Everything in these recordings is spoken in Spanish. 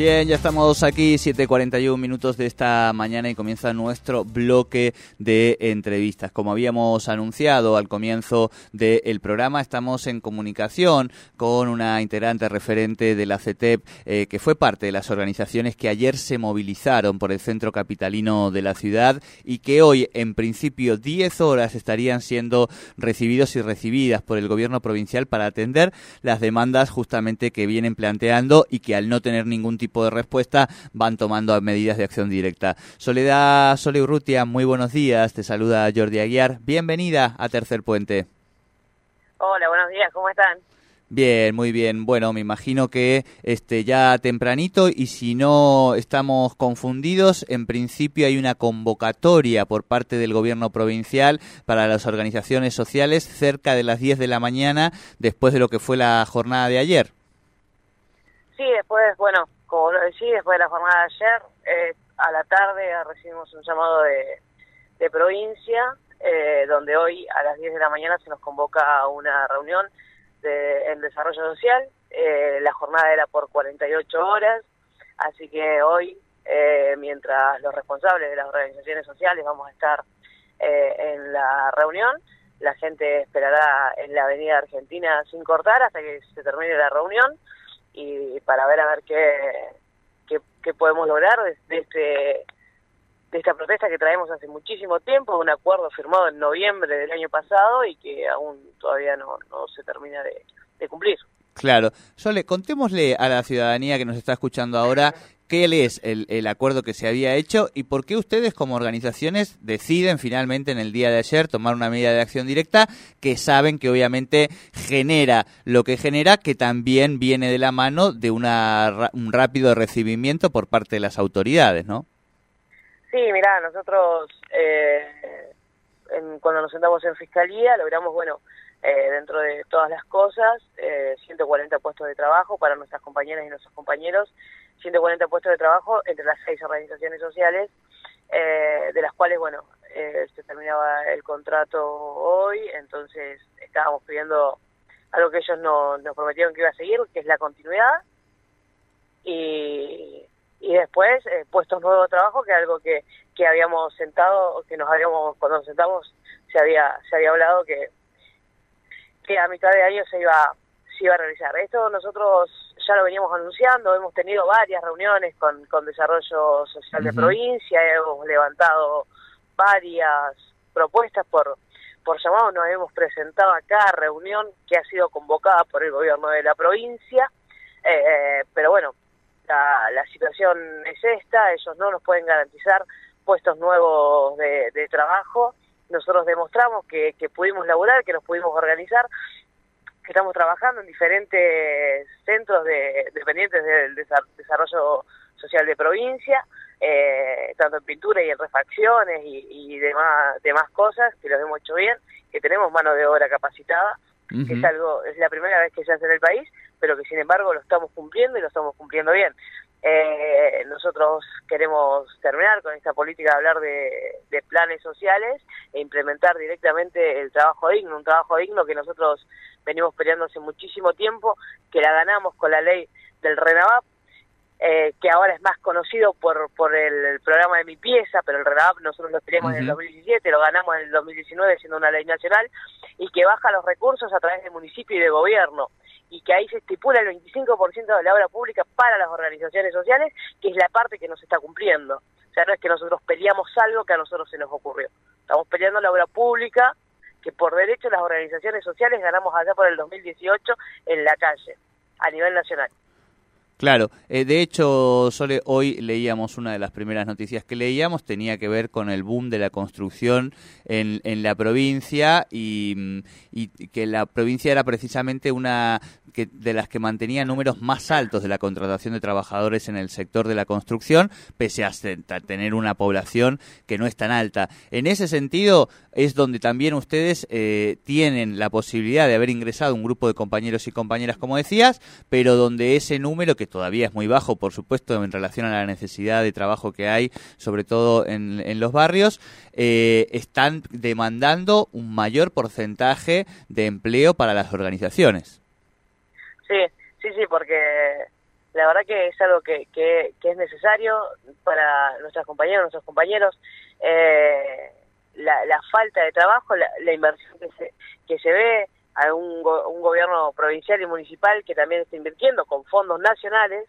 Bien, ya estamos aquí, 7.41 minutos de esta mañana y comienza nuestro bloque de entrevistas. Como habíamos anunciado al comienzo del programa, estamos en comunicación con una integrante referente de la CETEP eh, que fue parte de las organizaciones que ayer se movilizaron por el centro capitalino de la ciudad y que hoy, en principio, 10 horas estarían siendo recibidos y recibidas por el gobierno provincial para atender las demandas justamente que vienen planteando y que al no tener ningún tipo de respuesta van tomando medidas de acción directa. Soledad Sole Urrutia, muy buenos días, te saluda Jordi Aguiar, bienvenida a Tercer Puente. Hola, buenos días, ¿cómo están? Bien, muy bien. Bueno, me imagino que este ya tempranito y si no estamos confundidos, en principio hay una convocatoria por parte del gobierno provincial para las organizaciones sociales cerca de las 10 de la mañana después de lo que fue la jornada de ayer. Sí, después, bueno, como lo decía, después de la jornada de ayer, eh, a la tarde recibimos un llamado de, provincia, eh, donde hoy a las 10 de la mañana se nos convoca a una reunión de, en desarrollo social. Eh, la jornada era por 48 horas, así que hoy, mientras los responsables de las organizaciones sociales vamos a estar en la reunión, la gente esperará en la Avenida Argentina sin cortar hasta que se termine la reunión y para ver a ver qué, qué, podemos lograr de, este de esta protesta que traemos hace muchísimo tiempo, un acuerdo firmado en noviembre del año pasado y que aún todavía no, no se termina de, de cumplir. Claro. Sole, contémosle a la ciudadanía que nos está escuchando ahora qué es el, acuerdo que se había hecho y por qué ustedes como organizaciones deciden finalmente en el día de ayer tomar una medida de acción directa que saben que obviamente genera lo que genera, que también viene de la mano de una, un rápido recibimiento por parte de las autoridades, ¿no? Sí, mira, nosotros eh, cuando nos sentamos en fiscalía logramos, bueno, eh, dentro de todas las cosas, eh, 140 puestos de trabajo para nuestras compañeras y nuestros compañeros, 140 puestos de trabajo entre las seis organizaciones sociales, eh, de las cuales, bueno, eh, se terminaba el contrato hoy, entonces estábamos pidiendo algo que ellos no, nos prometieron que iba a seguir, que es la continuidad, y, y después puestos nuevos de trabajo, que es algo que, que habíamos sentado, que nos habíamos, cuando nos sentamos, se había, se había hablado que que a mitad de año se iba, se iba a realizar. Esto nosotros ya lo veníamos anunciando, hemos tenido varias reuniones con, con Desarrollo Social de Provincia, hemos levantado varias propuestas por, por llamado, nos hemos presentado a cada reunión que ha sido convocada por el gobierno de la provincia, eh, eh, pero bueno, la, la situación es esta, ellos no nos pueden garantizar puestos nuevos de, de trabajo, nosotros demostramos que, que pudimos laburar, que nos pudimos organizar, que estamos trabajando en diferentes centros de, dependientes del desarrollo social de provincia, eh, tanto en pintura y en refacciones y, y demás, demás cosas, que los hemos hecho bien, que tenemos mano de obra capacitada, que es algo, es la primera vez que se hace en el país, pero que sin embargo lo estamos cumpliendo y lo estamos cumpliendo bien. Eh, nosotros queremos terminar con esta política de hablar de, planes sociales e implementar directamente el trabajo digno, un trabajo digno que nosotros venimos peleando hace muchísimo tiempo, que la ganamos con la ley del RENAVAP, eh, que ahora es más conocido por, por el, programa de Mi Pieza, pero el RENAVAP nosotros lo peleamos en el 2017, lo ganamos en el 2019 siendo una ley nacional, y que baja los recursos a través del municipio y de gobierno y que ahí se estipula el 25% de la obra pública para las organizaciones sociales, que es la parte que nos está cumpliendo. O sea, no es que nosotros peleamos algo que a nosotros se nos ocurrió. Estamos peleando la obra pública, que por derecho las organizaciones sociales ganamos allá por el 2018 en la calle, a nivel nacional. Claro, eh, de hecho, Sole, hoy leíamos una de las primeras noticias que leíamos, tenía que ver con el boom de la construcción en, en la provincia y, mm, que la provincia era precisamente una que, de las que mantenía números más altos de la contratación de trabajadores en el sector de la construcción, pese a tener una población que no es tan alta. En ese sentido, es donde también ustedes eh, tienen la posibilidad de haber ingresado un grupo de compañeros y compañeras, como decías, pero donde ese número, que todavía es muy bajo, por supuesto, en relación a la necesidad de trabajo que hay, sobre todo en, los barrios, eh, están demandando un mayor porcentaje de empleo para las organizaciones. Sí, sí, sí, porque la verdad que es algo que, que, es necesario para nuestras compañeras, nuestros compañeros. Eh, la, la, falta de trabajo, la, la, inversión que se, que se ve, a un, un gobierno provincial y municipal que también está invirtiendo con fondos nacionales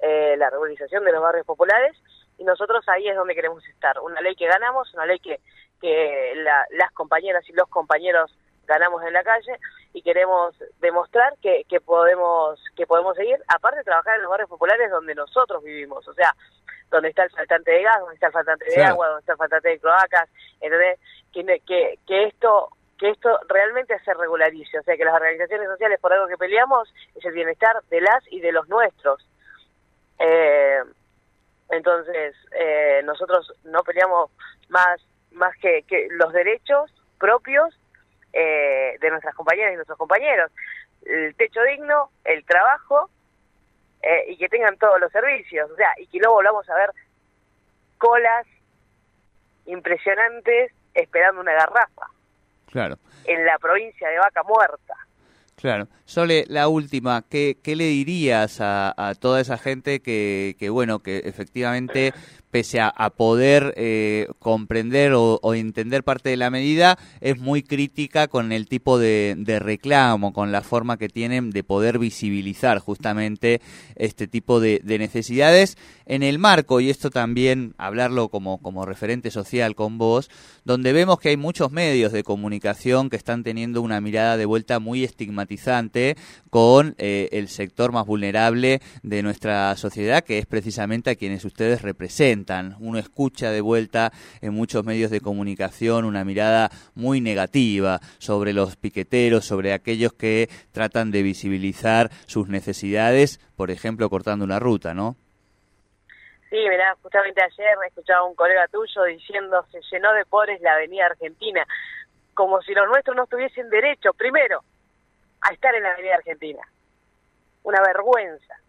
eh, la regularización de los barrios populares y nosotros ahí es donde queremos estar. Una ley que ganamos, una ley que, que las compañeras y los compañeros ganamos en la calle y queremos demostrar que, que podemos que podemos seguir, aparte de trabajar en los barrios populares donde nosotros vivimos, o sea, donde está el faltante de gas, donde está el faltante de agua, donde está el faltante de cloacas, entonces que, que, que esto que esto realmente se regularice, o sea, que las organizaciones sociales por algo que peleamos es el bienestar de las y de los nuestros. Eh, entonces, eh, nosotros no peleamos más, más que, que los derechos propios eh, de nuestras compañeras y nuestros compañeros. El techo digno, el trabajo eh, y que tengan todos los servicios. O sea, y que no volvamos a ver colas impresionantes esperando una garrafa. En la provincia de Vaca Muerta. Claro. Sole, la última, ¿qué, le dirías a, toda esa gente que, que, bueno, que efectivamente pese a, poder eh, comprender o, entender parte de la medida, es muy crítica con el tipo de, reclamo, con la forma que tienen de poder visibilizar justamente este tipo de, necesidades en el marco, y esto también hablarlo como, como referente social con vos, donde vemos que hay muchos medios de comunicación que están teniendo una mirada de vuelta muy con eh, el sector más vulnerable de nuestra sociedad, que es precisamente a quienes ustedes representan uno escucha de vuelta en muchos medios de comunicación una mirada muy negativa sobre los piqueteros, sobre aquellos que tratan de visibilizar sus necesidades, por ejemplo, cortando una ruta, ¿no? Sí, mirá, justamente ayer escuchaba a un colega tuyo diciendo se llenó de pobres la avenida Argentina, como si los nuestros no tuviesen derecho, primero, a estar en la avenida Argentina. Una vergüenza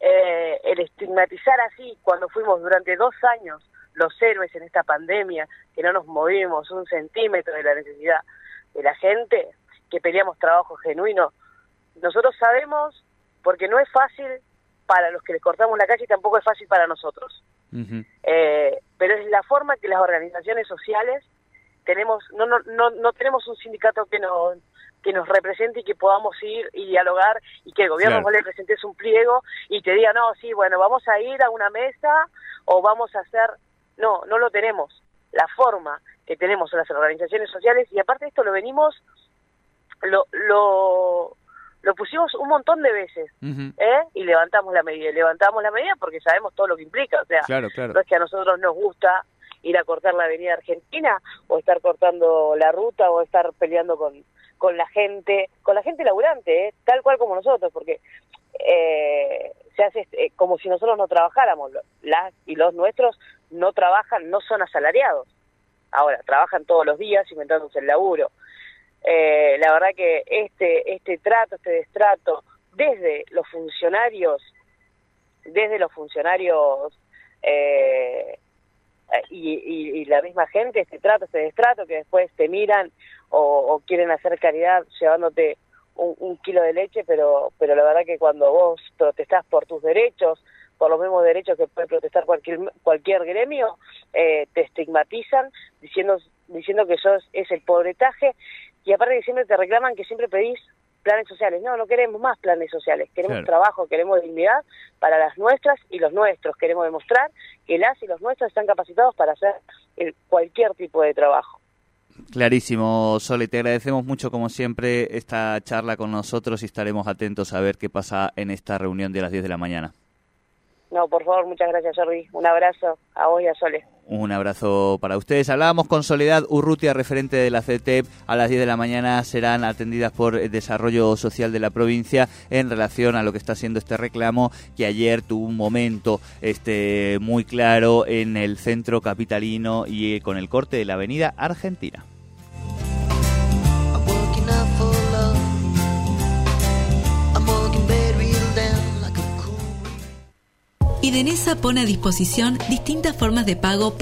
eh, el estigmatizar así cuando fuimos durante dos años los héroes en esta pandemia, que no nos movimos un centímetro de la necesidad de la gente, que peleamos trabajo genuino. Nosotros sabemos, porque no es fácil para los que les cortamos la calle y tampoco es fácil para nosotros. eh, pero es la forma que las organizaciones sociales tenemos, no, no, no, no tenemos un sindicato que nos que nos represente y que podamos ir y dialogar y que el gobierno claro. le presentes un pliego y te diga, no, sí, bueno, vamos a ir a una mesa o vamos a hacer... No, no lo tenemos. La forma que tenemos las organizaciones sociales y aparte de esto lo venimos, lo, lo, lo pusimos un montón de veces uh -huh. ¿eh? y levantamos la medida, levantamos la medida porque sabemos todo lo que implica, o sea, claro, claro. no es que a nosotros nos gusta ir a cortar la avenida Argentina o estar cortando la ruta o estar peleando con, con la gente, con la gente laburante, ¿eh? tal cual como nosotros, porque eh, se hace eh, como si nosotros no trabajáramos, las y los nuestros no trabajan, no son asalariados. Ahora, trabajan todos los días inventándose el laburo. Eh, la verdad que este, este trato, este destrato, desde los funcionarios, desde los funcionarios eh, y, y, y, la misma gente, este trato, este destrato, que después te miran o, o quieren hacer caridad llevándote un, un, kilo de leche, pero, pero la verdad que cuando vos protestás por tus derechos, por los mismos derechos que puede protestar cualquier, cualquier gremio, eh, te estigmatizan diciendo, diciendo que sos es el pobretaje y aparte que siempre te reclaman que siempre pedís planes sociales. No, no queremos más planes sociales, queremos claro. trabajo, queremos dignidad para las nuestras y los nuestros. Queremos demostrar que las y los nuestros están capacitados para hacer el, cualquier tipo de trabajo. Clarísimo, Sole, te agradecemos mucho como siempre esta charla con nosotros y estaremos atentos a ver qué pasa en esta reunión de las 10 de la mañana. No, por favor, muchas gracias, Jordi. Un abrazo a vos y a Sole. Un abrazo para ustedes. Hablábamos con Soledad Urrutia, referente de la CETEP. A las 10 de la mañana serán atendidas por el Desarrollo Social de la provincia en relación a lo que está haciendo este reclamo que ayer tuvo un momento este, muy claro en el centro capitalino y eh, con el corte de la avenida Argentina. Idenesa pone a disposición distintas formas de pago